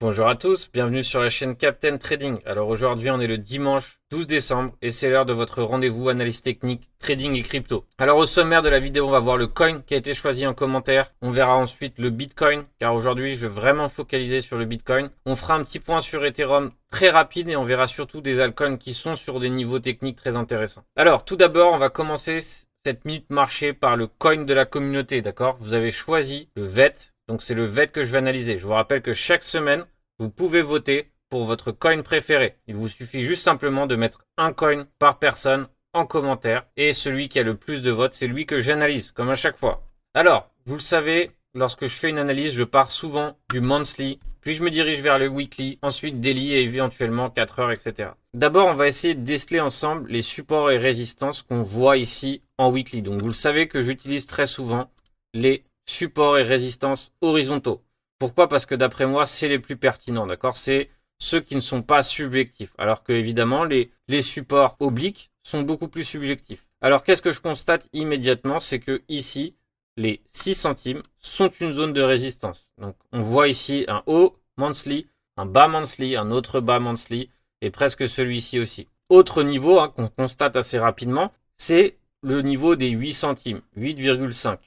Bonjour à tous, bienvenue sur la chaîne Captain Trading. Alors aujourd'hui on est le dimanche 12 décembre et c'est l'heure de votre rendez-vous analyse technique, trading et crypto. Alors au sommaire de la vidéo on va voir le coin qui a été choisi en commentaire. On verra ensuite le Bitcoin car aujourd'hui je vais vraiment focaliser sur le Bitcoin. On fera un petit point sur Ethereum très rapide et on verra surtout des altcoins qui sont sur des niveaux techniques très intéressants. Alors tout d'abord on va commencer cette minute marché par le coin de la communauté, d'accord? Vous avez choisi le VET donc c'est le VET que je vais analyser. Je vous rappelle que chaque semaine, vous pouvez voter pour votre coin préféré. Il vous suffit juste simplement de mettre un coin par personne en commentaire. Et celui qui a le plus de votes, c'est lui que j'analyse, comme à chaque fois. Alors, vous le savez, lorsque je fais une analyse, je pars souvent du monthly, puis je me dirige vers le weekly, ensuite daily et éventuellement 4 heures, etc. D'abord, on va essayer de déceler ensemble les supports et résistances qu'on voit ici en weekly. Donc, vous le savez que j'utilise très souvent les support et résistance horizontaux. Pourquoi? Parce que d'après moi, c'est les plus pertinents, d'accord? C'est ceux qui ne sont pas subjectifs. Alors que évidemment, les, les supports obliques sont beaucoup plus subjectifs. Alors qu'est-ce que je constate immédiatement? C'est que ici, les 6 centimes sont une zone de résistance. Donc on voit ici un haut monthly, un bas monthly, un autre bas monthly, et presque celui-ci aussi. Autre niveau hein, qu'on constate assez rapidement, c'est le niveau des 8 centimes, 8,5.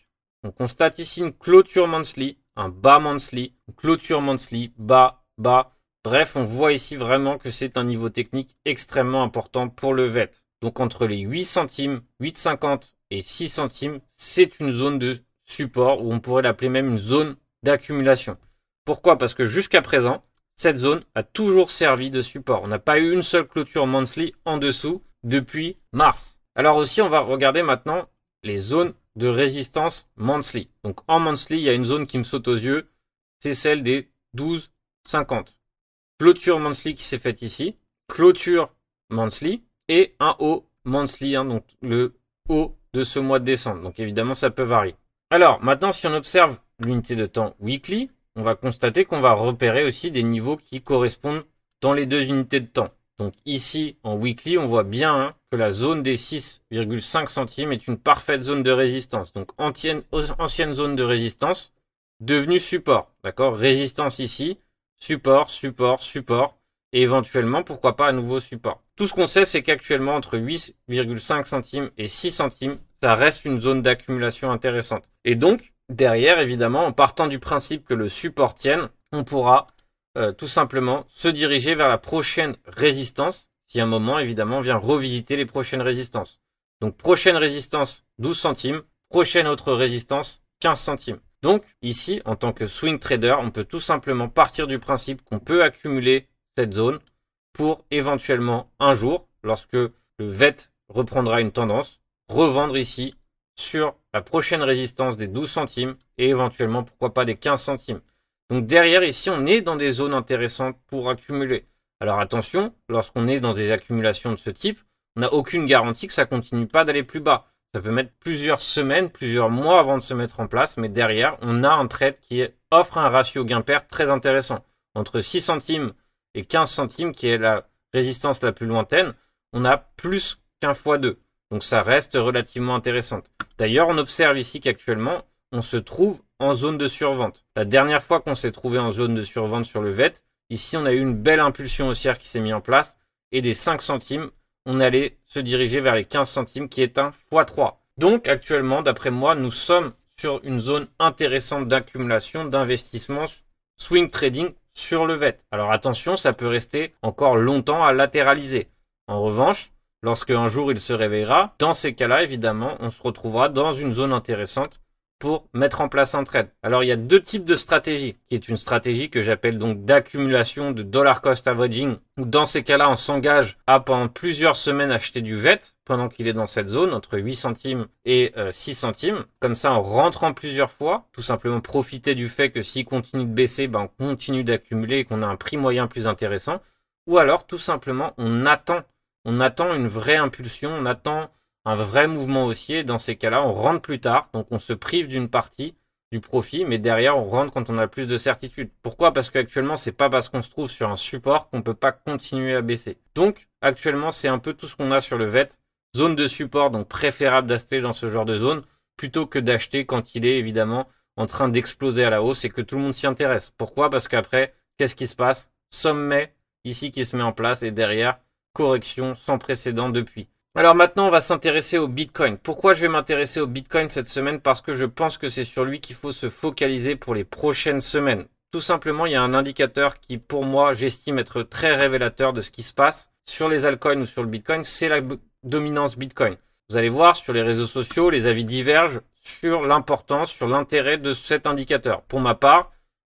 On constate ici une clôture monthly, un bas monthly, clôture monthly, bas, bas. Bref, on voit ici vraiment que c'est un niveau technique extrêmement important pour le VET. Donc entre les 8 centimes, 8,50 et 6 centimes, c'est une zone de support ou on pourrait l'appeler même une zone d'accumulation. Pourquoi? Parce que jusqu'à présent, cette zone a toujours servi de support. On n'a pas eu une seule clôture monthly en dessous depuis mars. Alors aussi, on va regarder maintenant les zones de résistance monthly. Donc en monthly, il y a une zone qui me saute aux yeux, c'est celle des 12,50. Clôture monthly qui s'est faite ici, clôture monthly et un haut monthly, hein, donc le haut de ce mois de décembre. Donc évidemment, ça peut varier. Alors maintenant, si on observe l'unité de temps weekly, on va constater qu'on va repérer aussi des niveaux qui correspondent dans les deux unités de temps. Donc ici, en weekly, on voit bien hein, que la zone des 6,5 centimes est une parfaite zone de résistance. Donc ancienne, zone de résistance, devenue support. D'accord? Résistance ici, support, support, support, et éventuellement, pourquoi pas à nouveau support. Tout ce qu'on sait, c'est qu'actuellement, entre 8,5 centimes et 6 centimes, ça reste une zone d'accumulation intéressante. Et donc, derrière, évidemment, en partant du principe que le support tienne, on pourra euh, tout simplement se diriger vers la prochaine résistance, si un moment évidemment vient revisiter les prochaines résistances. Donc prochaine résistance 12 centimes, prochaine autre résistance 15 centimes. Donc ici, en tant que swing trader, on peut tout simplement partir du principe qu'on peut accumuler cette zone pour éventuellement un jour, lorsque le VET reprendra une tendance, revendre ici sur la prochaine résistance des 12 centimes et éventuellement pourquoi pas des 15 centimes. Donc derrière, ici, on est dans des zones intéressantes pour accumuler. Alors attention, lorsqu'on est dans des accumulations de ce type, on n'a aucune garantie que ça continue pas d'aller plus bas. Ça peut mettre plusieurs semaines, plusieurs mois avant de se mettre en place, mais derrière, on a un trade qui offre un ratio gain-perte très intéressant. Entre 6 centimes et 15 centimes, qui est la résistance la plus lointaine, on a plus qu'un fois deux. Donc ça reste relativement intéressant. D'ailleurs, on observe ici qu'actuellement, on se trouve zone de survente. La dernière fois qu'on s'est trouvé en zone de survente sur le VET, ici on a eu une belle impulsion haussière qui s'est mise en place et des 5 centimes, on allait se diriger vers les 15 centimes qui est un x3. Donc actuellement, d'après moi, nous sommes sur une zone intéressante d'accumulation, d'investissement, swing trading sur le VET. Alors attention, ça peut rester encore longtemps à latéraliser. En revanche, lorsque un jour il se réveillera, dans ces cas-là, évidemment, on se retrouvera dans une zone intéressante pour mettre en place un trade. Alors il y a deux types de stratégies, qui est une stratégie que j'appelle donc d'accumulation de dollar cost averaging, où dans ces cas-là on s'engage à pendant plusieurs semaines acheter du VET pendant qu'il est dans cette zone entre 8 centimes et 6 euh, centimes. Comme ça en plusieurs fois, tout simplement profiter du fait que s'il continue de baisser, ben, on continue d'accumuler et qu'on a un prix moyen plus intéressant. Ou alors tout simplement on attend, on attend une vraie impulsion, on attend un vrai mouvement haussier. Dans ces cas-là, on rentre plus tard, donc on se prive d'une partie du profit, mais derrière on rentre quand on a plus de certitude. Pourquoi? Parce qu'actuellement c'est pas parce qu'on se trouve sur un support qu'on peut pas continuer à baisser. Donc actuellement c'est un peu tout ce qu'on a sur le VET. Zone de support, donc préférable d'acheter dans ce genre de zone, plutôt que d'acheter quand il est évidemment en train d'exploser à la hausse et que tout le monde s'y intéresse. Pourquoi? Parce qu'après, qu'est-ce qui se passe? Sommet ici qui se met en place et derrière, correction sans précédent depuis. Alors maintenant, on va s'intéresser au Bitcoin. Pourquoi je vais m'intéresser au Bitcoin cette semaine? Parce que je pense que c'est sur lui qu'il faut se focaliser pour les prochaines semaines. Tout simplement, il y a un indicateur qui, pour moi, j'estime être très révélateur de ce qui se passe sur les altcoins ou sur le Bitcoin, c'est la dominance Bitcoin. Vous allez voir sur les réseaux sociaux, les avis divergent sur l'importance, sur l'intérêt de cet indicateur. Pour ma part,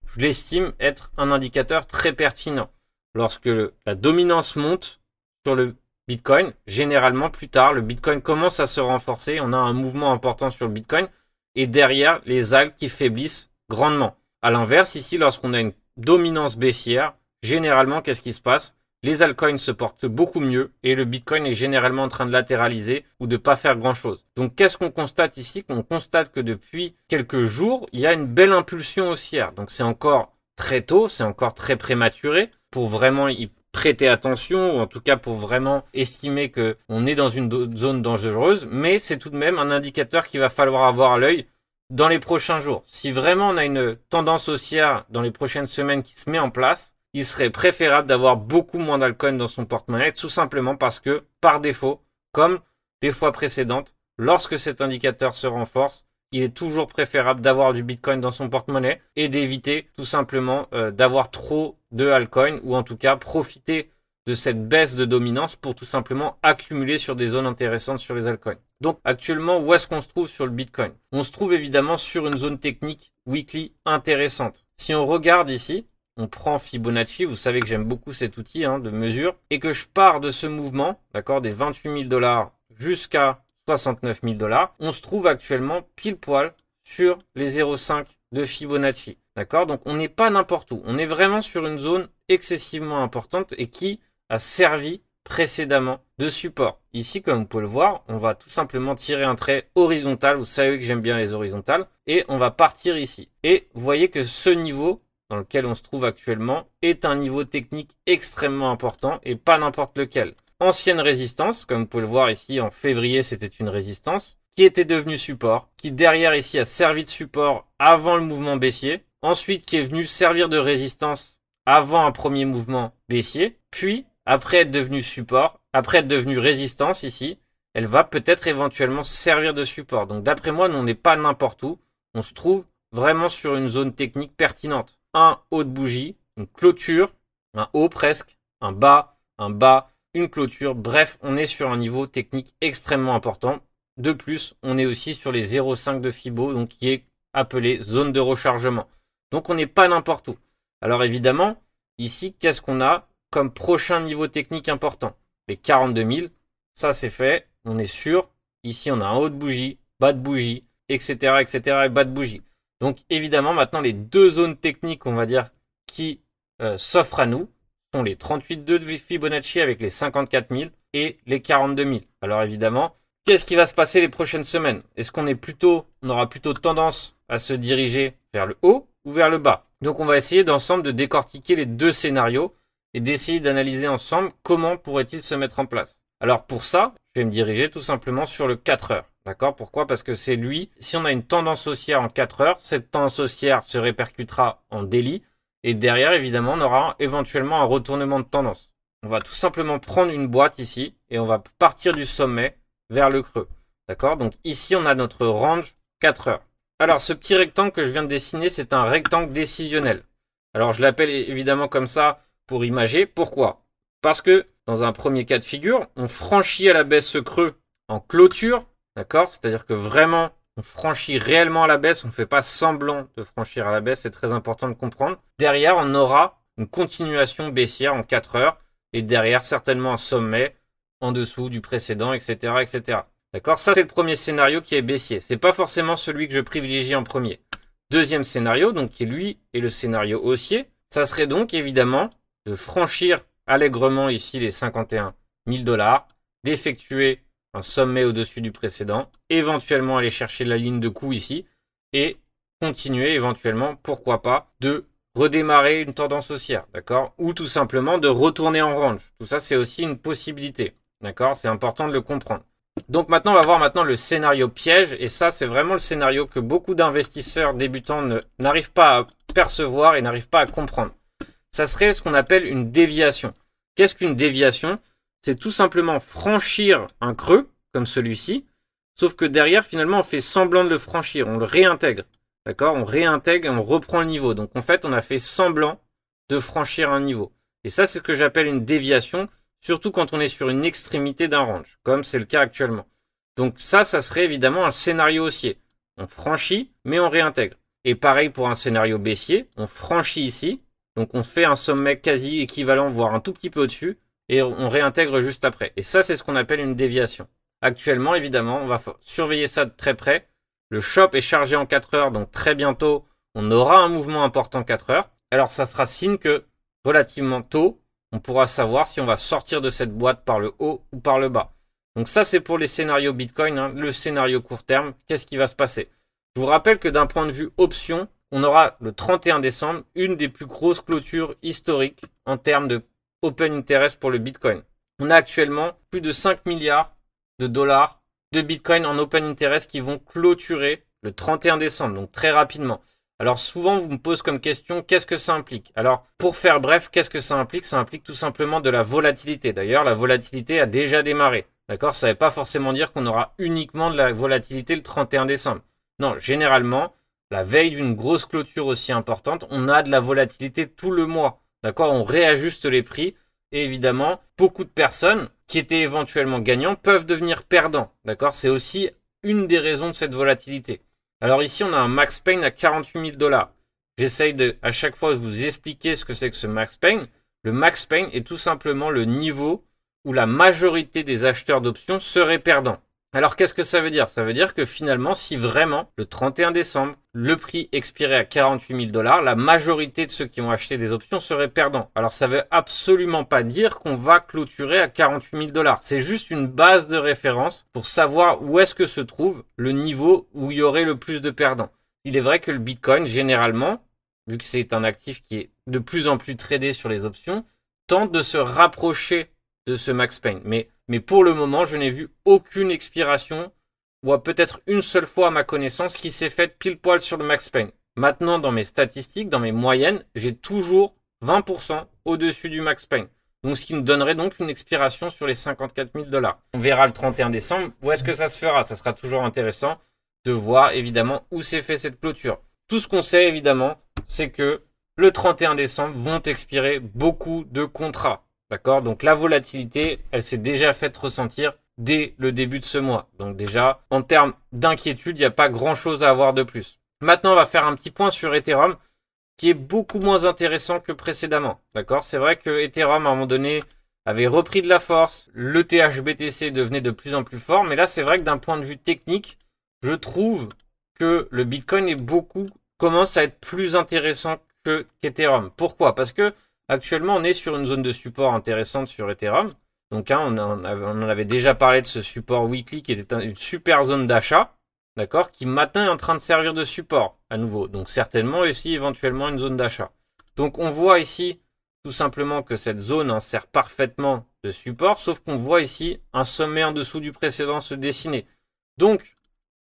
je l'estime être un indicateur très pertinent. Lorsque la dominance monte sur le Bitcoin, généralement plus tard, le Bitcoin commence à se renforcer, on a un mouvement important sur le Bitcoin, et derrière les algues qui faiblissent grandement. À l'inverse, ici, lorsqu'on a une dominance baissière, généralement, qu'est-ce qui se passe? Les altcoins se portent beaucoup mieux et le Bitcoin est généralement en train de latéraliser ou de pas faire grand-chose. Donc, qu'est-ce qu'on constate ici? On constate que depuis quelques jours, il y a une belle impulsion haussière. Donc, c'est encore très tôt, c'est encore très prématuré pour vraiment y prêter attention, ou en tout cas pour vraiment estimer que on est dans une zone dangereuse, mais c'est tout de même un indicateur qu'il va falloir avoir à l'œil dans les prochains jours. Si vraiment on a une tendance haussière dans les prochaines semaines qui se met en place, il serait préférable d'avoir beaucoup moins d'alcool dans son porte-monnaie, tout simplement parce que, par défaut, comme les fois précédentes, lorsque cet indicateur se renforce, il est toujours préférable d'avoir du Bitcoin dans son porte-monnaie et d'éviter tout simplement euh, d'avoir trop de altcoin ou en tout cas profiter de cette baisse de dominance pour tout simplement accumuler sur des zones intéressantes sur les altcoins. Donc actuellement, où est-ce qu'on se trouve sur le Bitcoin? On se trouve évidemment sur une zone technique weekly intéressante. Si on regarde ici, on prend Fibonacci, vous savez que j'aime beaucoup cet outil hein, de mesure, et que je pars de ce mouvement, d'accord, des 28 000 dollars jusqu'à 69 000 dollars, on se trouve actuellement pile poil sur les 0,5 de Fibonacci. D'accord? Donc on n'est pas n'importe où. On est vraiment sur une zone excessivement importante et qui a servi précédemment de support. Ici, comme vous pouvez le voir, on va tout simplement tirer un trait horizontal. Vous savez que j'aime bien les horizontales. Et on va partir ici. Et vous voyez que ce niveau dans lequel on se trouve actuellement est un niveau technique extrêmement important et pas n'importe lequel. Ancienne résistance, comme vous pouvez le voir ici en février, c'était une résistance qui était devenue support, qui derrière ici a servi de support avant le mouvement baissier, ensuite qui est venu servir de résistance avant un premier mouvement baissier, puis après être devenu support, après être devenu résistance ici, elle va peut-être éventuellement servir de support. Donc d'après moi, on n'est pas n'importe où. On se trouve vraiment sur une zone technique pertinente. Un haut de bougie, une clôture, un haut presque, un bas, un bas, une clôture. Bref, on est sur un niveau technique extrêmement important. De plus, on est aussi sur les 0,5 de Fibo, donc qui est appelé zone de rechargement. Donc on n'est pas n'importe où. Alors évidemment, ici, qu'est-ce qu'on a comme prochain niveau technique important? Les 42 000, ça c'est fait, on est sûr. Ici, on a un haut de bougie, bas de bougie, etc., etc., et bas de bougie. Donc évidemment, maintenant, les deux zones techniques, on va dire, qui euh, s'offrent à nous sont les 38,2 de Fibonacci avec les 54 000 et les 42 000. Alors évidemment, qu'est-ce qui va se passer les prochaines semaines? Est-ce qu'on est plutôt, on aura plutôt tendance à se diriger vers le haut ou vers le bas? Donc on va essayer d'ensemble de décortiquer les deux scénarios et d'essayer d'analyser ensemble comment pourrait-il se mettre en place. Alors pour ça, je vais me diriger tout simplement sur le 4 heures. D'accord? Pourquoi? Parce que c'est lui, si on a une tendance haussière en 4 heures, cette tendance haussière se répercutera en délit et derrière évidemment on aura éventuellement un retournement de tendance. On va tout simplement prendre une boîte ici et on va partir du sommet vers le creux. D'accord? Donc ici on a notre range 4 heures. Alors ce petit rectangle que je viens de dessiner, c'est un rectangle décisionnel. Alors je l'appelle évidemment comme ça pour imager. Pourquoi? Parce que dans un premier cas de figure, on franchit à la baisse ce creux en clôture, d'accord? C'est-à-dire que vraiment, on franchit réellement à la baisse, on ne fait pas semblant de franchir à la baisse, c'est très important de comprendre. Derrière, on aura une continuation baissière en 4 heures, et derrière, certainement un sommet en dessous du précédent, etc., etc. D'accord? Ça, c'est le premier scénario qui est baissier. C'est pas forcément celui que je privilégie en premier. Deuxième scénario, donc qui lui est le scénario haussier, ça serait donc évidemment de franchir allègrement ici les 51 000 dollars, d'effectuer un sommet au-dessus du précédent, éventuellement aller chercher la ligne de coup ici, et continuer éventuellement, pourquoi pas, de redémarrer une tendance haussière, d'accord? Ou tout simplement de retourner en range. Tout ça, c'est aussi une possibilité, d'accord? C'est important de le comprendre. Donc maintenant, on va voir maintenant le scénario piège, et ça, c'est vraiment le scénario que beaucoup d'investisseurs débutants n'arrivent pas à percevoir et n'arrivent pas à comprendre ça serait ce qu'on appelle une déviation. Qu'est-ce qu'une déviation? C'est tout simplement franchir un creux, comme celui-ci, sauf que derrière, finalement, on fait semblant de le franchir, on le réintègre. D'accord? On réintègre et on reprend le niveau. Donc en fait, on a fait semblant de franchir un niveau. Et ça, c'est ce que j'appelle une déviation, surtout quand on est sur une extrémité d'un range, comme c'est le cas actuellement. Donc ça, ça serait évidemment un scénario haussier. On franchit, mais on réintègre. Et pareil pour un scénario baissier, on franchit ici, donc on fait un sommet quasi équivalent, voire un tout petit peu au-dessus, et on réintègre juste après. Et ça, c'est ce qu'on appelle une déviation. Actuellement, évidemment, on va surveiller ça de très près. Le shop est chargé en 4 heures, donc très bientôt, on aura un mouvement important 4 heures. Alors ça sera signe que relativement tôt, on pourra savoir si on va sortir de cette boîte par le haut ou par le bas. Donc ça, c'est pour les scénarios Bitcoin, hein. le scénario court terme, qu'est-ce qui va se passer? Je vous rappelle que d'un point de vue option, on aura le 31 décembre une des plus grosses clôtures historiques en termes de open interest pour le Bitcoin. On a actuellement plus de 5 milliards de dollars de Bitcoin en open interest qui vont clôturer le 31 décembre, donc très rapidement. Alors souvent, vous me posez comme question, qu'est-ce que ça implique? Alors, pour faire bref, qu'est-ce que ça implique? Ça implique tout simplement de la volatilité. D'ailleurs, la volatilité a déjà démarré. D'accord? Ça ne veut pas forcément dire qu'on aura uniquement de la volatilité le 31 décembre. Non, généralement, la veille d'une grosse clôture aussi importante, on a de la volatilité tout le mois. D'accord? On réajuste les prix. Et évidemment, beaucoup de personnes qui étaient éventuellement gagnants peuvent devenir perdants. D'accord? C'est aussi une des raisons de cette volatilité. Alors ici, on a un max pain à 48 000 dollars. J'essaye à chaque fois, de vous expliquer ce que c'est que ce max pain. Le max pain est tout simplement le niveau où la majorité des acheteurs d'options seraient perdants. Alors qu'est-ce que ça veut dire? Ça veut dire que finalement, si vraiment le 31 décembre, le prix expirait à 48 000 dollars, la majorité de ceux qui ont acheté des options seraient perdants. Alors ça veut absolument pas dire qu'on va clôturer à 48 000 dollars. C'est juste une base de référence pour savoir où est-ce que se trouve le niveau où il y aurait le plus de perdants. Il est vrai que le Bitcoin, généralement, vu que c'est un actif qui est de plus en plus tradé sur les options, tente de se rapprocher de ce max pain. Mais mais pour le moment, je n'ai vu aucune expiration, ou peut-être une seule fois à ma connaissance, qui s'est faite pile poil sur le max pain. Maintenant, dans mes statistiques, dans mes moyennes, j'ai toujours 20% au-dessus du max pain. Donc, ce qui me donnerait donc une expiration sur les 54 000 dollars. On verra le 31 décembre où est-ce que ça se fera? Ça sera toujours intéressant de voir évidemment où s'est fait cette clôture. Tout ce qu'on sait évidemment, c'est que le 31 décembre vont expirer beaucoup de contrats. D'accord? Donc la volatilité, elle s'est déjà faite ressentir dès le début de ce mois. Donc déjà, en termes d'inquiétude, il n'y a pas grand-chose à avoir de plus. Maintenant, on va faire un petit point sur Ethereum qui est beaucoup moins intéressant que précédemment. D'accord? C'est vrai que Ethereum, à un moment donné, avait repris de la force, le THBTC devenait de plus en plus fort, mais là, c'est vrai que d'un point de vue technique, je trouve que le Bitcoin est beaucoup, commence à être plus intéressant que qu'Ethereum. Pourquoi? Parce que Actuellement, on est sur une zone de support intéressante sur Ethereum. Donc, hein, on, en avait déjà parlé de ce support weekly qui était une super zone d'achat, d'accord, qui maintenant est en train de servir de support à nouveau. Donc, certainement aussi éventuellement une zone d'achat. Donc, on voit ici tout simplement que cette zone en sert parfaitement de support, sauf qu'on voit ici un sommet en dessous du précédent se dessiner. Donc,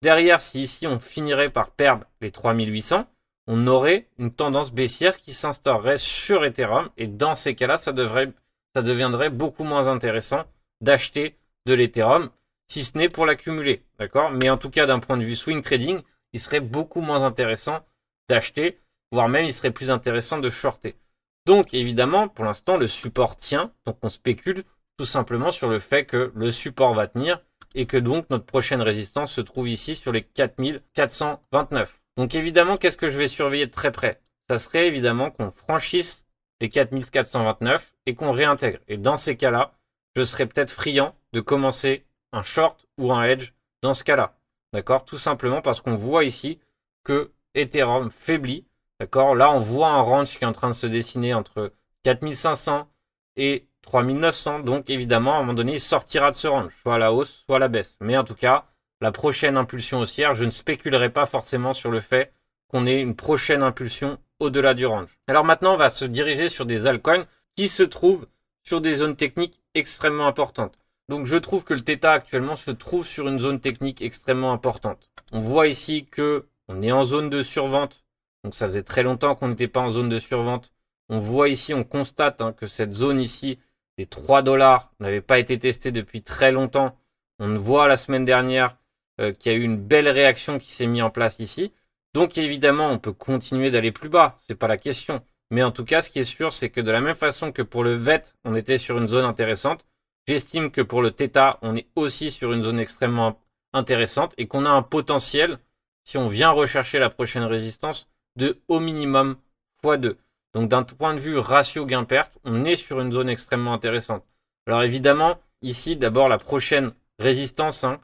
derrière, si ici on finirait par perdre les 3800, on aurait une tendance baissière qui s'instaurerait sur Ethereum et dans ces cas-là, ça devrait, ça deviendrait beaucoup moins intéressant d'acheter de l'Ethereum, si ce n'est pour l'accumuler, d'accord? Mais en tout cas, d'un point de vue swing trading, il serait beaucoup moins intéressant d'acheter, voire même il serait plus intéressant de shorter. Donc évidemment, pour l'instant, le support tient, donc on spécule tout simplement sur le fait que le support va tenir et que donc notre prochaine résistance se trouve ici sur les 4429. Donc évidemment, qu'est-ce que je vais surveiller de très près? Ça serait évidemment qu'on franchisse les 4429 et qu'on réintègre. Et dans ces cas-là, je serais peut-être friand de commencer un short ou un hedge dans ce cas-là. D'accord? Tout simplement parce qu'on voit ici que Ethereum faiblit. D'accord? Là, on voit un range qui est en train de se dessiner entre 4500 et 3900. Donc évidemment, à un moment donné, il sortira de ce range, soit à la hausse, soit à la baisse. Mais en tout cas, la prochaine impulsion haussière, je ne spéculerai pas forcément sur le fait qu'on ait une prochaine impulsion au-delà du range. Alors maintenant, on va se diriger sur des altcoins qui se trouvent sur des zones techniques extrêmement importantes. Donc je trouve que le Theta actuellement se trouve sur une zone technique extrêmement importante. On voit ici que on est en zone de survente. Donc ça faisait très longtemps qu'on n'était pas en zone de survente. On voit ici, on constate hein, que cette zone ici, des 3 dollars, n'avait pas été testée depuis très longtemps. On voit la semaine dernière euh, qu'il y a eu une belle réaction qui s'est mise en place ici. Donc évidemment, on peut continuer d'aller plus bas, c'est pas la question. Mais en tout cas, ce qui est sûr, c'est que de la même façon que pour le VET, on était sur une zone intéressante, j'estime que pour le Theta, on est aussi sur une zone extrêmement intéressante et qu'on a un potentiel, si on vient rechercher la prochaine résistance, de au minimum x2. Donc d'un point de vue ratio gain-perte, on est sur une zone extrêmement intéressante. Alors évidemment, ici, d'abord la prochaine résistance, hein,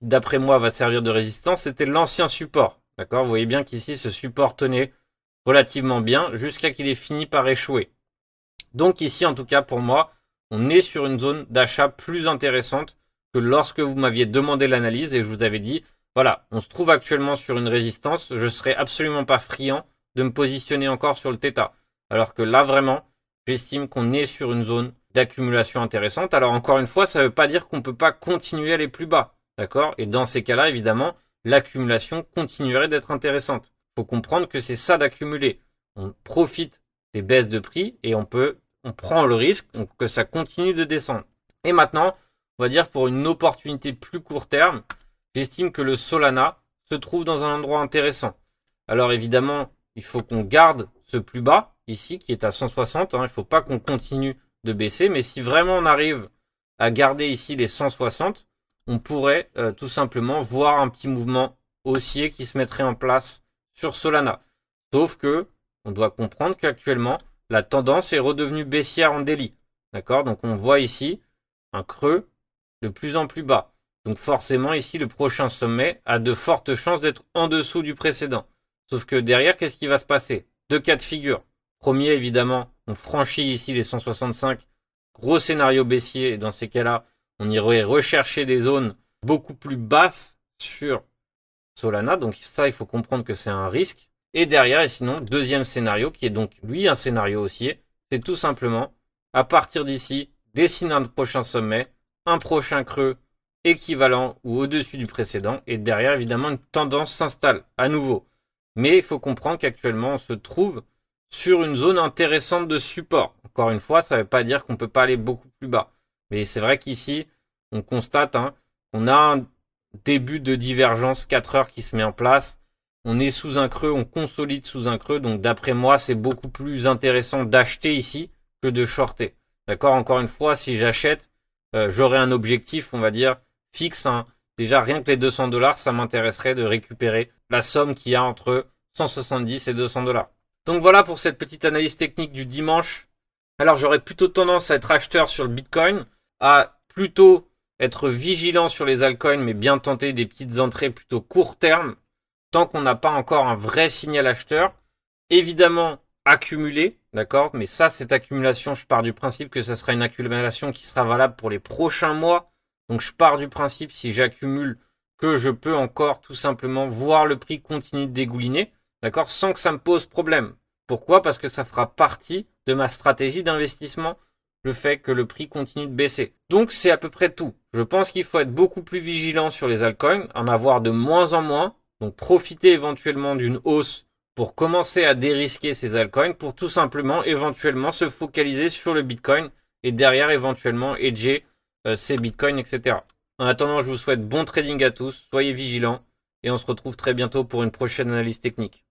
d'après moi va servir de résistance, c'était l'ancien support. D'accord Vous voyez bien qu'ici, ce support tenait relativement bien jusqu'à qu'il ait fini par échouer. Donc ici, en tout cas, pour moi, on est sur une zone d'achat plus intéressante que lorsque vous m'aviez demandé l'analyse et je vous avais dit, voilà, on se trouve actuellement sur une résistance, je serais absolument pas friand de me positionner encore sur le θ. Alors que là, vraiment, j'estime qu'on est sur une zone d'accumulation intéressante. Alors encore une fois, ça ne veut pas dire qu'on ne peut pas continuer à aller plus bas. D'accord? Et dans ces cas-là, évidemment, l'accumulation continuerait d'être intéressante. Il faut comprendre que c'est ça d'accumuler. On profite des baisses de prix et on peut, on prend le risque que ça continue de descendre. Et maintenant, on va dire pour une opportunité plus court terme, j'estime que le Solana se trouve dans un endroit intéressant. Alors évidemment, il faut qu'on garde ce plus bas ici qui est à 160. Hein. Il ne faut pas qu'on continue de baisser. Mais si vraiment on arrive à garder ici les 160, on pourrait euh, tout simplement voir un petit mouvement haussier qui se mettrait en place sur Solana. Sauf que on doit comprendre qu'actuellement la tendance est redevenue baissière en délit. D'accord? Donc on voit ici un creux de plus en plus bas. Donc forcément ici le prochain sommet a de fortes chances d'être en dessous du précédent. Sauf que derrière, qu'est-ce qui va se passer? Deux cas de figure. Premier, évidemment, on franchit ici les 165. Gros scénario baissier. Et dans ces cas-là, on irait rechercher des zones beaucoup plus basses sur Solana. Donc ça, il faut comprendre que c'est un risque. Et derrière, et sinon, deuxième scénario, qui est donc lui un scénario haussier, c'est tout simplement, à partir d'ici, dessiner un prochain sommet, un prochain creux équivalent ou au-dessus du précédent, et derrière, évidemment, une tendance s'installe à nouveau. Mais il faut comprendre qu'actuellement, on se trouve sur une zone intéressante de support. Encore une fois, ça ne veut pas dire qu'on ne peut pas aller beaucoup plus bas. Mais c'est vrai qu'ici, on constate hein, qu'on a un début de divergence 4 heures qui se met en place. On est sous un creux, on consolide sous un creux. Donc d'après moi, c'est beaucoup plus intéressant d'acheter ici que de shorter. D'accord? Encore une fois, si j'achète, euh, j'aurai un objectif, on va dire, fixe. Hein. Déjà, rien que les 200 dollars, ça m'intéresserait de récupérer la somme qu'il y a entre 170 et 200 dollars. Donc voilà pour cette petite analyse technique du dimanche. Alors j'aurais plutôt tendance à être acheteur sur le Bitcoin, à plutôt être vigilant sur les altcoins, mais bien tenter des petites entrées plutôt court terme, tant qu'on n'a pas encore un vrai signal acheteur. Évidemment, accumuler, d'accord? Mais ça, cette accumulation, je pars du principe que ce sera une accumulation qui sera valable pour les prochains mois donc je pars du principe, si j'accumule, que je peux encore tout simplement voir le prix continuer de dégouliner, d'accord, sans que ça me pose problème. Pourquoi? Parce que ça fera partie de ma stratégie d'investissement, le fait que le prix continue de baisser. Donc c'est à peu près tout. Je pense qu'il faut être beaucoup plus vigilant sur les altcoins, en avoir de moins en moins, donc profiter éventuellement d'une hausse pour commencer à dérisquer ces altcoins, pour tout simplement éventuellement se focaliser sur le Bitcoin et derrière éventuellement edger euh, c'est Bitcoin, etc. En attendant, je vous souhaite bon trading à tous, soyez vigilants et on se retrouve très bientôt pour une prochaine analyse technique.